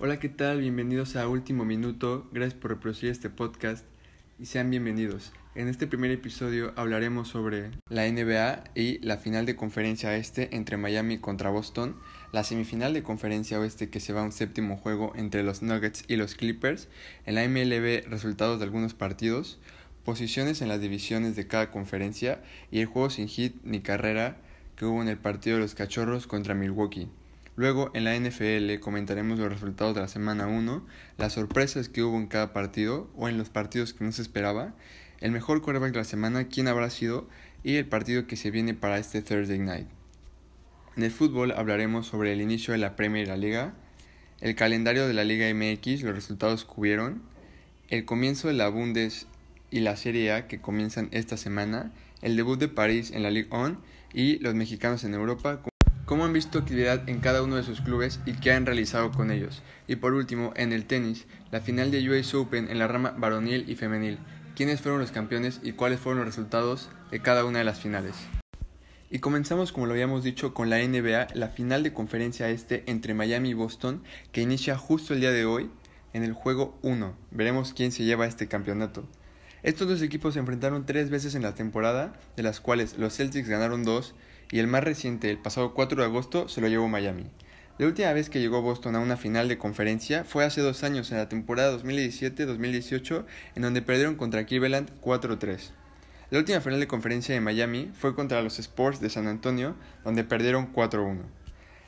Hola, ¿qué tal? Bienvenidos a Último Minuto. Gracias por reproducir este podcast y sean bienvenidos. En este primer episodio hablaremos sobre la NBA y la final de conferencia este entre Miami contra Boston, la semifinal de conferencia oeste que se va a un séptimo juego entre los Nuggets y los Clippers, en la MLB resultados de algunos partidos, posiciones en las divisiones de cada conferencia y el juego sin hit ni carrera que hubo en el partido de los Cachorros contra Milwaukee. Luego, en la NFL comentaremos los resultados de la semana 1, las sorpresas que hubo en cada partido o en los partidos que no se esperaba, el mejor quarterback de la semana, quién habrá sido y el partido que se viene para este Thursday night. En el fútbol hablaremos sobre el inicio de la Premier Liga, el calendario de la Liga MX, los resultados que hubieron, el comienzo de la Bundes y la Serie A que comienzan esta semana, el debut de París en la Ligue 1 y los mexicanos en Europa cómo han visto actividad en cada uno de sus clubes y qué han realizado con ellos. Y por último, en el tenis, la final de US Open en la rama varonil y femenil, quiénes fueron los campeones y cuáles fueron los resultados de cada una de las finales. Y comenzamos, como lo habíamos dicho, con la NBA, la final de conferencia este entre Miami y Boston, que inicia justo el día de hoy en el juego 1. Veremos quién se lleva este campeonato. Estos dos equipos se enfrentaron tres veces en la temporada, de las cuales los Celtics ganaron dos y el más reciente, el pasado 4 de agosto, se lo llevó Miami. La última vez que llegó Boston a una final de conferencia fue hace dos años, en la temporada 2017-2018, en donde perdieron contra Cleveland 4-3. La última final de conferencia de Miami fue contra los Sports de San Antonio, donde perdieron 4-1.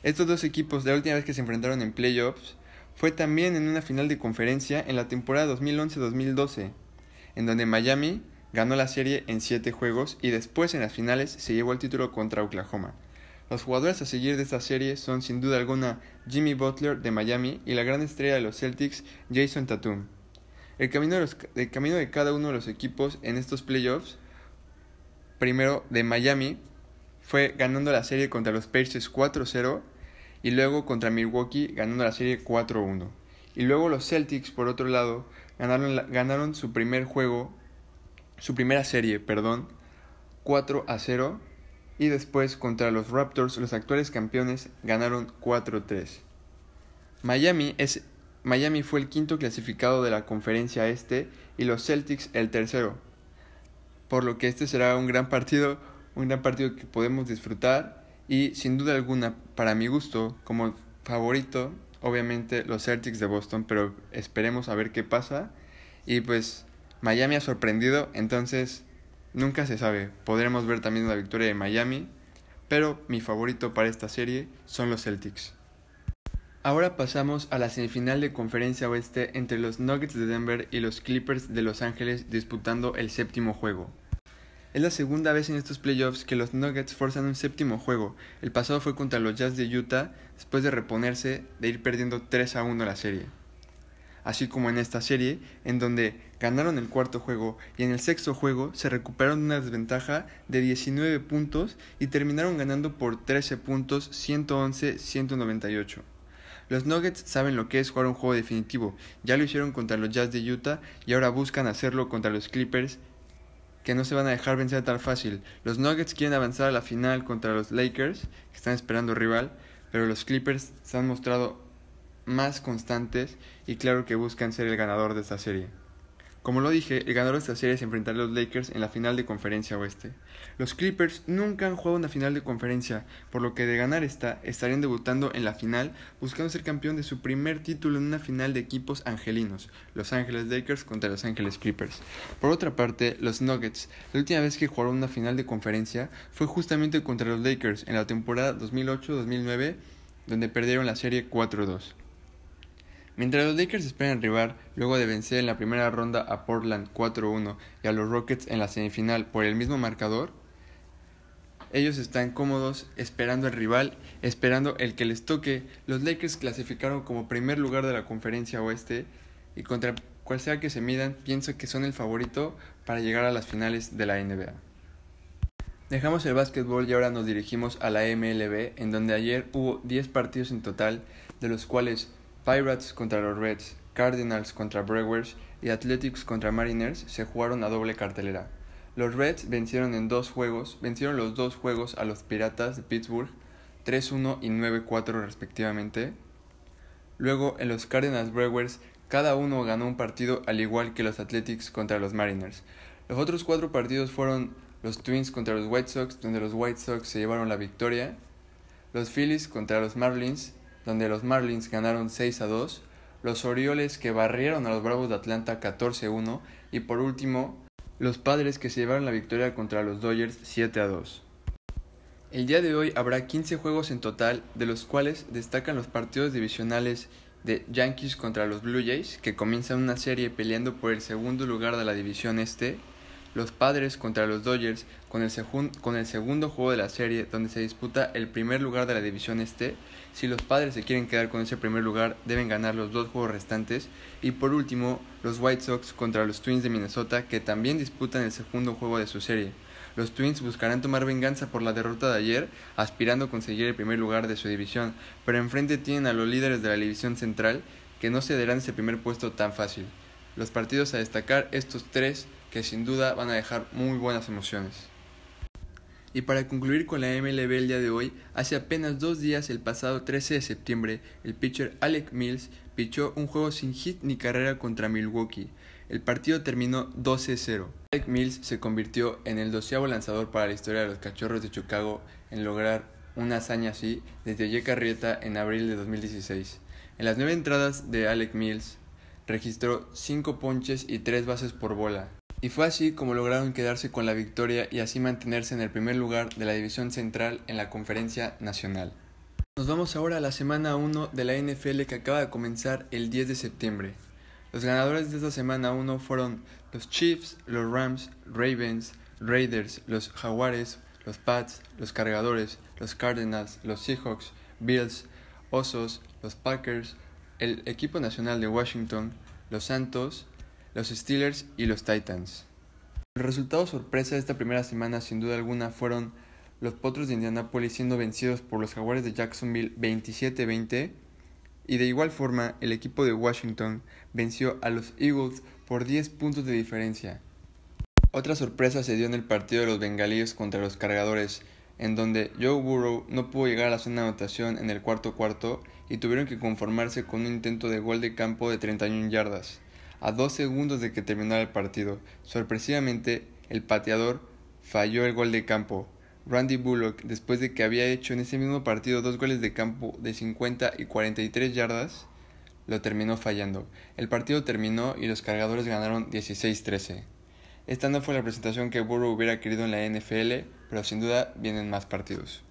Estos dos equipos, la última vez que se enfrentaron en playoffs, fue también en una final de conferencia en la temporada 2011-2012, en donde Miami Ganó la serie en 7 juegos y después en las finales se llevó el título contra Oklahoma. Los jugadores a seguir de esta serie son sin duda alguna Jimmy Butler de Miami y la gran estrella de los Celtics Jason Tatum. El camino de, cada uno de los equipos en estos playoffs, primero de Miami, fue ganando la serie contra los Pacers 4-0 y luego contra Milwaukee ganando la serie 4-1. Y luego los Celtics, por otro lado, ganaron su primer juego su primera serie, perdón, 4 a 0 y después contra los Raptors, los actuales campeones, ganaron 4-3. Miami, es, Miami fue el quinto clasificado de la conferencia este y los Celtics el tercero. Por lo que este será un gran partido, un gran partido que podemos disfrutar y sin duda alguna, para mi gusto, como favorito, obviamente los Celtics de Boston, pero esperemos a ver qué pasa. Y pues Miami ha sorprendido, entonces nunca se sabe. Podremos ver también la victoria de Miami, pero mi favorito para esta serie son los Celtics. Ahora pasamos a la semifinal de conferencia oeste entre los Nuggets de Denver y los Clippers de Los Ángeles disputando el séptimo juego. Es la segunda vez en estos playoffs que los Nuggets forzan un séptimo juego. El pasado fue contra los Jazz de Utah después de reponerse de ir perdiendo 3 a 1 la serie así como en esta serie, en donde ganaron el cuarto juego y en el sexto juego se recuperaron una desventaja de 19 puntos y terminaron ganando por 13 puntos 111-198. Los Nuggets saben lo que es jugar un juego definitivo, ya lo hicieron contra los Jazz de Utah y ahora buscan hacerlo contra los Clippers que no se van a dejar vencer tan fácil. Los Nuggets quieren avanzar a la final contra los Lakers, que están esperando rival, pero los Clippers se han mostrado más constantes y claro que buscan ser el ganador de esta serie. Como lo dije, el ganador de esta serie se enfrentará a los Lakers en la final de conferencia oeste. Los Clippers nunca han jugado una final de conferencia, por lo que de ganar esta, estarían debutando en la final buscando ser campeón de su primer título en una final de equipos angelinos, Los Ángeles Lakers contra Los Ángeles Clippers. Por otra parte, los Nuggets, la última vez que jugaron una final de conferencia fue justamente contra los Lakers en la temporada 2008-2009, donde perdieron la serie 4-2. Mientras los Lakers esperan arribar, luego de vencer en la primera ronda a Portland 4-1 y a los Rockets en la semifinal por el mismo marcador, ellos están cómodos esperando al rival, esperando el que les toque. Los Lakers clasificaron como primer lugar de la conferencia oeste y contra cual sea que se midan, pienso que son el favorito para llegar a las finales de la NBA. Dejamos el básquetbol y ahora nos dirigimos a la MLB, en donde ayer hubo 10 partidos en total, de los cuales Pirates contra los Reds, Cardinals contra Brewers y Athletics contra Mariners se jugaron a doble cartelera. Los Reds vencieron en dos juegos, vencieron los dos juegos a los Piratas de Pittsburgh 3-1 y 9-4 respectivamente. Luego, en los Cardinals Brewers, cada uno ganó un partido al igual que los Athletics contra los Mariners. Los otros cuatro partidos fueron los Twins contra los White Sox, donde los White Sox se llevaron la victoria, los Phillies contra los Marlins, donde los Marlins ganaron 6 a 2, los Orioles que barrieron a los Bravos de Atlanta 14 a 1 y por último los Padres que se llevaron la victoria contra los Dodgers 7 a 2. El día de hoy habrá 15 juegos en total, de los cuales destacan los partidos divisionales de Yankees contra los Blue Jays, que comienzan una serie peleando por el segundo lugar de la división este, los Padres contra los Dodgers con el, con el segundo juego de la serie donde se disputa el primer lugar de la división este, si los Padres se quieren quedar con ese primer lugar deben ganar los dos juegos restantes, y por último los White Sox contra los Twins de Minnesota que también disputan el segundo juego de su serie. Los Twins buscarán tomar venganza por la derrota de ayer, aspirando a conseguir el primer lugar de su división, pero enfrente tienen a los líderes de la división central, que no cederán ese primer puesto tan fácil. Los partidos a destacar, estos tres, que sin duda van a dejar muy buenas emociones. Y para concluir con la MLB el día de hoy, hace apenas dos días, el pasado 13 de septiembre, el pitcher Alec Mills pichó un juego sin hit ni carrera contra Milwaukee. El partido terminó 12-0. Alec Mills se convirtió en el doceavo lanzador para la historia de los Cachorros de Chicago en lograr una hazaña así desde Jake Arrieta en abril de 2016. En las nueve entradas de Alec Mills registró cinco ponches y tres bases por bola. Y fue así como lograron quedarse con la victoria y así mantenerse en el primer lugar de la división central en la conferencia nacional. Nos vamos ahora a la semana 1 de la NFL que acaba de comenzar el 10 de septiembre. Los ganadores de esta semana 1 fueron los Chiefs, los Rams, Ravens, Raiders, los Jaguares, los Pats, los Cargadores, los Cardinals, los Seahawks, Bills, Osos, los Packers, el equipo nacional de Washington, los Santos, los Steelers y los Titans. El resultado sorpresa de esta primera semana sin duda alguna fueron los Potros de Indianapolis siendo vencidos por los Jaguares de Jacksonville 27-20 y de igual forma, el equipo de Washington venció a los Eagles por 10 puntos de diferencia. Otra sorpresa se dio en el partido de los bengalíes contra los cargadores, en donde Joe Burrow no pudo llegar a la zona de anotación en el cuarto cuarto y tuvieron que conformarse con un intento de gol de campo de 31 yardas. A dos segundos de que terminara el partido, sorpresivamente, el pateador falló el gol de campo, Randy Bullock, después de que había hecho en ese mismo partido dos goles de campo de 50 y 43 yardas, lo terminó fallando. El partido terminó y los cargadores ganaron 16-13. Esta no fue la presentación que Burrow hubiera querido en la NFL, pero sin duda vienen más partidos.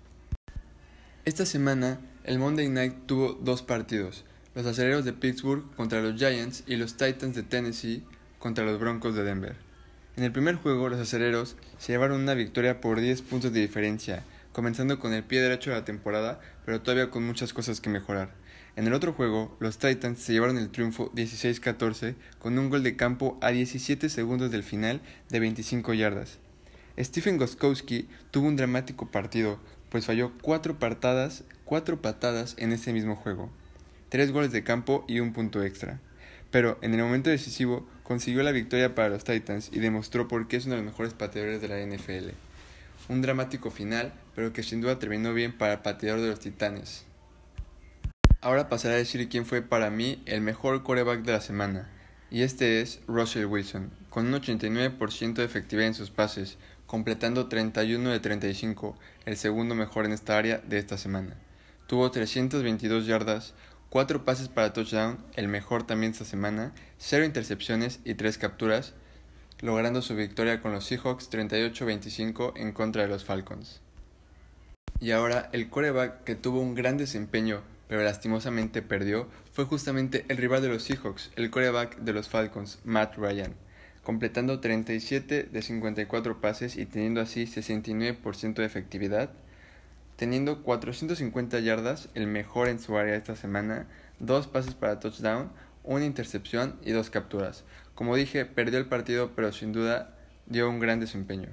Esta semana, el Monday Night tuvo dos partidos, los aceleros de Pittsburgh contra los Giants y los Titans de Tennessee contra los Broncos de Denver. En el primer juego, los acereros se llevaron una victoria por 10 puntos de diferencia, comenzando con el pie derecho de la temporada, pero todavía con muchas cosas que mejorar. En el otro juego, los Titans se llevaron el triunfo 16-14 con un gol de campo a 17 segundos del final de 25 yardas. Stephen Goskowski tuvo un dramático partido, pues falló cuatro cuatro patadas en ese mismo juego, tres goles de campo y un punto extra pero en el momento decisivo consiguió la victoria para los Titans y demostró por qué es uno de los mejores pateadores de la NFL. Un dramático final, pero que sin duda terminó bien para el pateador de los Titanes. Ahora pasaré a decir quién fue para mí el mejor coreback de la semana, y este es Russell Wilson, con un 89% de efectividad en sus pases, completando 31 de 35, el segundo mejor en esta área de esta semana. Tuvo 322 yardas, 4 pases para touchdown, el mejor también esta semana, 0 intercepciones y 3 capturas, logrando su victoria con los Seahawks 38-25 en contra de los Falcons. Y ahora el coreback que tuvo un gran desempeño pero lastimosamente perdió fue justamente el rival de los Seahawks, el coreback de los Falcons, Matt Ryan, completando 37 de 54 pases y teniendo así 69% de efectividad teniendo 450 yardas, el mejor en su área esta semana, dos pases para touchdown, una intercepción y dos capturas. Como dije, perdió el partido, pero sin duda dio un gran desempeño.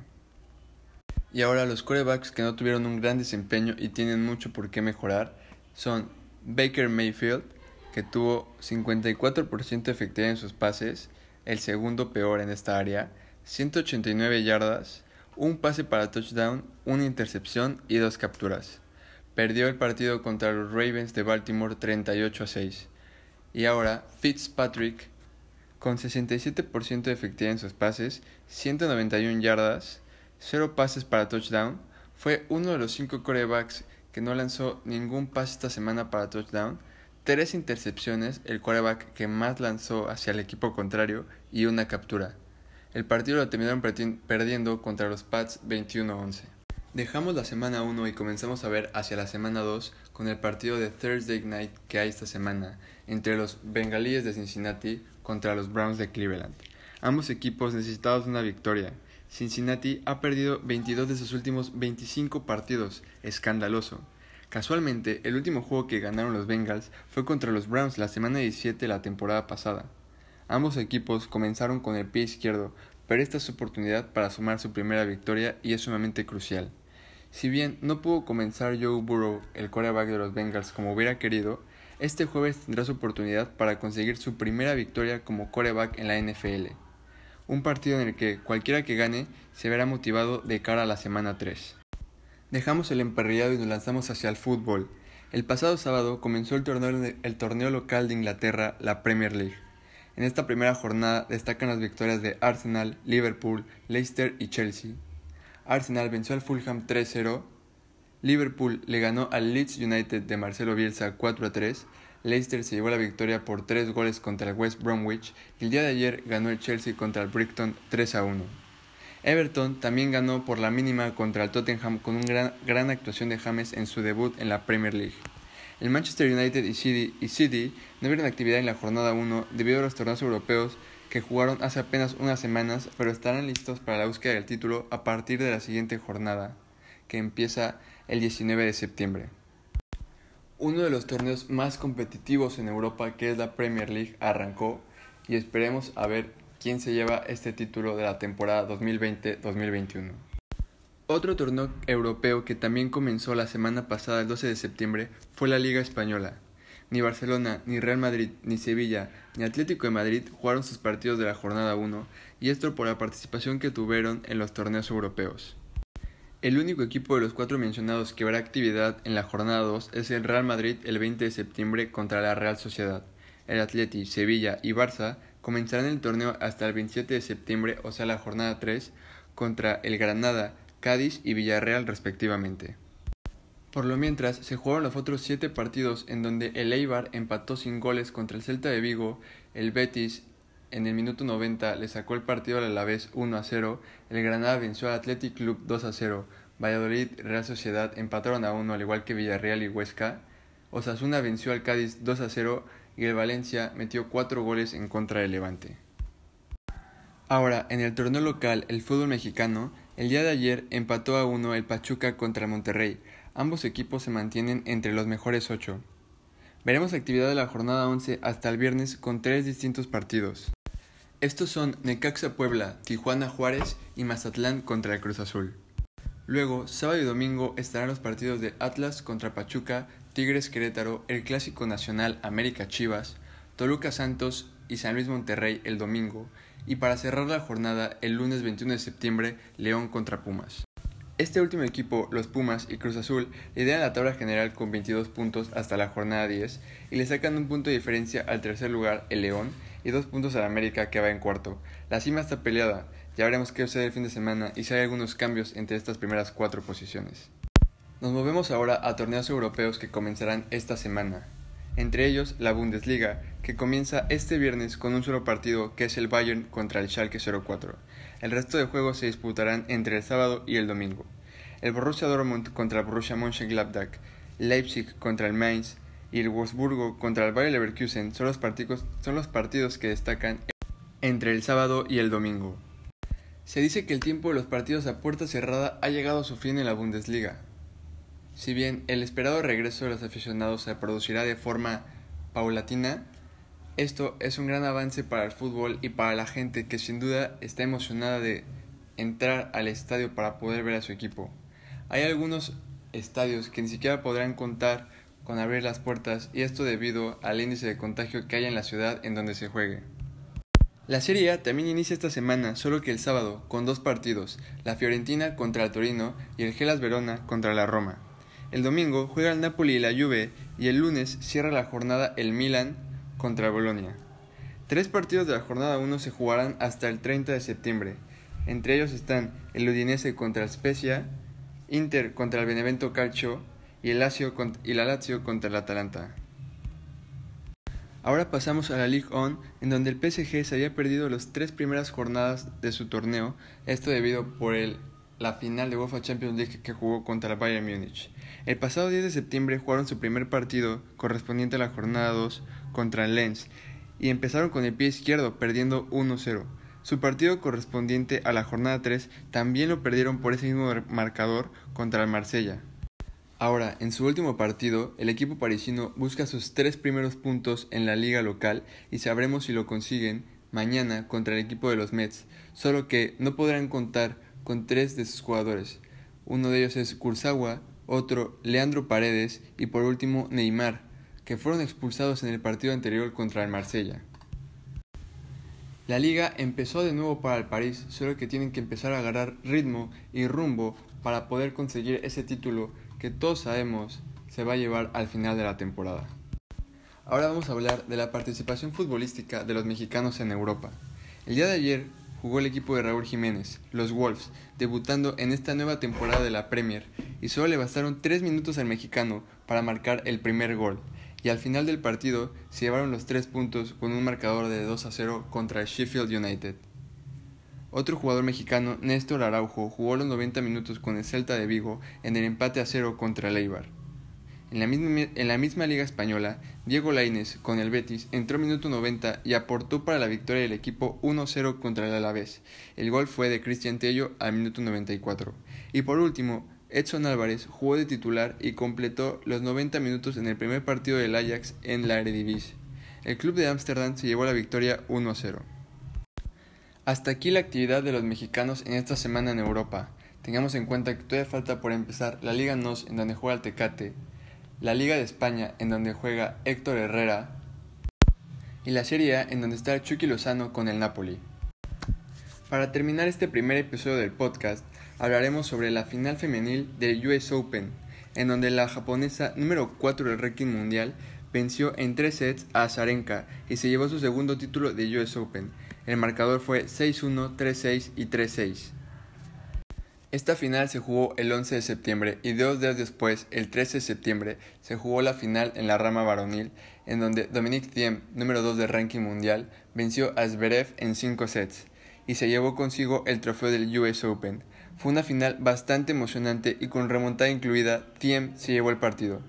Y ahora los corebacks que no tuvieron un gran desempeño y tienen mucho por qué mejorar son Baker Mayfield, que tuvo 54% de efectividad en sus pases, el segundo peor en esta área, 189 yardas, un pase para touchdown, una intercepción y dos capturas. Perdió el partido contra los Ravens de Baltimore 38 a 6. y ahora Fitzpatrick con 67% de efectividad en sus pases, 191 yardas, 0 pases para touchdown, fue uno de los 5 corebacks que no lanzó ningún pase esta semana para touchdown, 3 intercepciones, el coreback que más lanzó hacia el equipo contrario y una captura. El partido lo terminaron perdiendo contra los Pats 21-11. Dejamos la semana 1 y comenzamos a ver hacia la semana 2 con el partido de Thursday Night que hay esta semana entre los Bengalíes de Cincinnati contra los Browns de Cleveland. Ambos equipos necesitados de una victoria. Cincinnati ha perdido 22 de sus últimos 25 partidos, escandaloso. Casualmente, el último juego que ganaron los Bengals fue contra los Browns la semana 17 de la temporada pasada. Ambos equipos comenzaron con el pie izquierdo, pero esta es su oportunidad para sumar su primera victoria y es sumamente crucial. Si bien no pudo comenzar Joe Burrow, el quarterback de los Bengals, como hubiera querido, este jueves tendrá su oportunidad para conseguir su primera victoria como quarterback en la NFL. Un partido en el que cualquiera que gane se verá motivado de cara a la semana 3. Dejamos el emparrillado y nos lanzamos hacia el fútbol. El pasado sábado comenzó el torneo, el torneo local de Inglaterra, la Premier League. En esta primera jornada destacan las victorias de Arsenal, Liverpool, Leicester y Chelsea. Arsenal venció al Fulham 3-0, Liverpool le ganó al Leeds United de Marcelo Bielsa 4 a 3. Leicester se llevó la victoria por 3 goles contra el West Bromwich y el día de ayer ganó el Chelsea contra el Brighton 3 a 1. Everton también ganó por la mínima contra el Tottenham con una gran, actuación de James en su debut en la Premier League. El Manchester United y City, y City no vieron actividad en la jornada 1 debido a los torneos europeos que jugaron hace apenas unas semanas, pero estarán listos para la búsqueda del título a partir de la siguiente jornada, que empieza el 19 de septiembre. Uno de los torneos más competitivos en Europa, que es la Premier League, arrancó y esperemos a ver quién se lleva este título de la temporada 2020-2021. Otro torneo europeo que también comenzó la semana pasada, el 12 de septiembre, fue la Liga Española. Ni Barcelona, ni Real Madrid, ni Sevilla, ni Atlético de Madrid jugaron sus partidos de la jornada 1, y esto por la participación que tuvieron en los torneos europeos. El único equipo de los cuatro mencionados que verá actividad en la jornada 2 es el Real Madrid el 20 de septiembre contra la Real Sociedad. El Atleti, Sevilla y Barça comenzarán el torneo hasta el 27 de septiembre, o sea la jornada 3, contra el Granada, Cádiz y Villarreal respectivamente. Por lo mientras, se jugaron los otros siete partidos en donde el Eibar empató sin goles contra el Celta de Vigo, el Betis en el minuto 90 le sacó el partido al Alavés 1 a 0, el Granada venció al Athletic Club 2 a 0, Valladolid Real Sociedad empataron a 1 al igual que Villarreal y Huesca, Osasuna venció al Cádiz 2 a 0 y el Valencia metió 4 goles en contra del Levante. Ahora, en el torneo local, el fútbol mexicano, el día de ayer empató a 1 el Pachuca contra Monterrey. Ambos equipos se mantienen entre los mejores 8. Veremos actividad de la jornada 11 hasta el viernes con tres distintos partidos. Estos son Necaxa Puebla, Tijuana Juárez y Mazatlán contra el Cruz Azul. Luego, sábado y domingo estarán los partidos de Atlas contra Pachuca, Tigres Querétaro, el Clásico Nacional América Chivas, Toluca Santos y San Luis Monterrey el domingo, y para cerrar la jornada el lunes 21 de septiembre León contra Pumas. Este último equipo, los Pumas y Cruz Azul, lideran la tabla general con 22 puntos hasta la jornada 10 y le sacan un punto de diferencia al tercer lugar, el León, y dos puntos al América que va en cuarto. La cima está peleada, ya veremos qué sucede el fin de semana y si hay algunos cambios entre estas primeras cuatro posiciones. Nos movemos ahora a torneos europeos que comenzarán esta semana, entre ellos la Bundesliga, que comienza este viernes con un solo partido que es el Bayern contra el Schalke 04. El resto de juegos se disputarán entre el sábado y el domingo. El Borussia Dortmund contra el Borussia Mönchengladbach, Leipzig contra el Mainz, y el Wolfsburgo contra el Bayer Leverkusen son los, partidos, son los partidos que destacan entre el sábado y el domingo. Se dice que el tiempo de los partidos a puerta cerrada ha llegado a su fin en la Bundesliga. Si bien el esperado regreso de los aficionados se producirá de forma paulatina, esto es un gran avance para el fútbol y para la gente que sin duda está emocionada de entrar al estadio para poder ver a su equipo. Hay algunos estadios que ni siquiera podrán contar con abrir las puertas y esto debido al índice de contagio que hay en la ciudad en donde se juegue. La Serie A también inicia esta semana, solo que el sábado, con dos partidos, la Fiorentina contra el Torino y el Gelas Verona contra la Roma. El domingo juega el Napoli y la Juve y el lunes cierra la jornada el Milan contra Bolonia. Tres partidos de la jornada 1 se jugarán hasta el 30 de septiembre. Entre ellos están el Udinese contra Spezia, Inter contra el Benevento Calcio y, el Lazio y la Lazio contra el Atalanta. Ahora pasamos a la Ligue 1, en donde el PSG se había perdido las tres primeras jornadas de su torneo, esto debido por el, la final de UEFA Champions League que jugó contra el Bayern Múnich. El pasado 10 de septiembre jugaron su primer partido correspondiente a la jornada 2 contra el Lens y empezaron con el pie izquierdo perdiendo 1-0. Su partido correspondiente a la jornada 3 también lo perdieron por ese mismo marcador contra el Marsella. Ahora, en su último partido, el equipo parisino busca sus tres primeros puntos en la liga local y sabremos si lo consiguen mañana contra el equipo de los Mets, solo que no podrán contar con tres de sus jugadores. Uno de ellos es Kurzawa, otro Leandro Paredes y por último Neymar, que fueron expulsados en el partido anterior contra el Marsella. La liga empezó de nuevo para el París, solo que tienen que empezar a agarrar ritmo y rumbo para poder conseguir ese título que todos sabemos se va a llevar al final de la temporada. Ahora vamos a hablar de la participación futbolística de los mexicanos en Europa. El día de ayer jugó el equipo de Raúl Jiménez, los Wolves, debutando en esta nueva temporada de la Premier, y solo le bastaron 3 minutos al mexicano para marcar el primer gol, y al final del partido se llevaron los 3 puntos con un marcador de 2 a 0 contra el Sheffield United. Otro jugador mexicano, Néstor Araujo, jugó los 90 minutos con el Celta de Vigo en el empate a cero contra el. En la, misma, en la misma liga española, Diego Lainez, con el Betis, entró minuto 90 y aportó para la victoria del equipo 1-0 contra el Alavés. El gol fue de Cristian Tello al minuto 94. Y por último, Edson Álvarez jugó de titular y completó los 90 minutos en el primer partido del Ajax en la Eredivisie. El club de Ámsterdam se llevó la victoria 1-0. Hasta aquí la actividad de los mexicanos en esta semana en Europa. Tengamos en cuenta que todavía falta por empezar la Liga NOS en donde juega el Tecate, la Liga de España en donde juega Héctor Herrera y la Serie A en donde está Chucky Lozano con el Napoli. Para terminar este primer episodio del podcast, hablaremos sobre la final femenil del US Open, en donde la japonesa número 4 del ranking mundial venció en tres sets a Azarenka y se llevó su segundo título de US Open el marcador fue 6-1, 3-6 y 3-6. Esta final se jugó el 11 de septiembre y dos días después, el 13 de septiembre, se jugó la final en la rama varonil, en donde Dominic Thiem, número 2 del ranking mundial, venció a Zverev en 5 sets y se llevó consigo el trofeo del US Open. Fue una final bastante emocionante y con remontada incluida, Thiem se llevó el partido.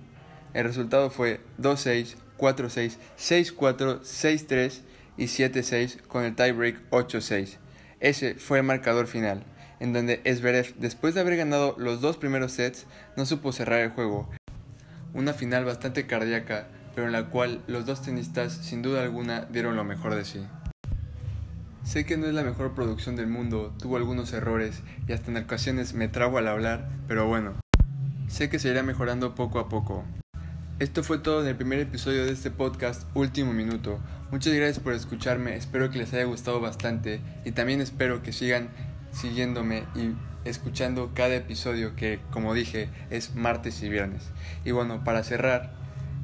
El resultado fue 2-6, 4-6, 6-4, 6-3 y 7-6 con el tiebreak 8-6. Ese fue el marcador final, en donde Esberev, después de haber ganado los dos primeros sets, no supo cerrar el juego. Una final bastante cardíaca, pero en la cual los dos tenistas sin duda alguna dieron lo mejor de sí. Sé que no es la mejor producción del mundo, tuvo algunos errores y hasta en ocasiones me trago al hablar, pero bueno, sé que se irá mejorando poco a poco. Esto fue todo en el primer episodio de este podcast Último Minuto. Muchas gracias por escucharme, espero que les haya gustado bastante y también espero que sigan siguiéndome y escuchando cada episodio que, como dije, es martes y viernes. Y bueno, para cerrar,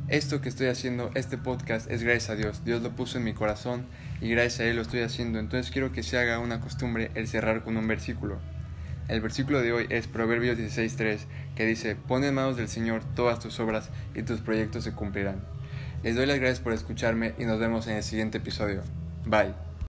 esto que estoy haciendo, este podcast, es gracias a Dios. Dios lo puso en mi corazón y gracias a Él lo estoy haciendo. Entonces quiero que se haga una costumbre el cerrar con un versículo. El versículo de hoy es Proverbios 16.3, que dice, pon en manos del Señor todas tus obras y tus proyectos se cumplirán. Les doy las gracias por escucharme y nos vemos en el siguiente episodio. Bye.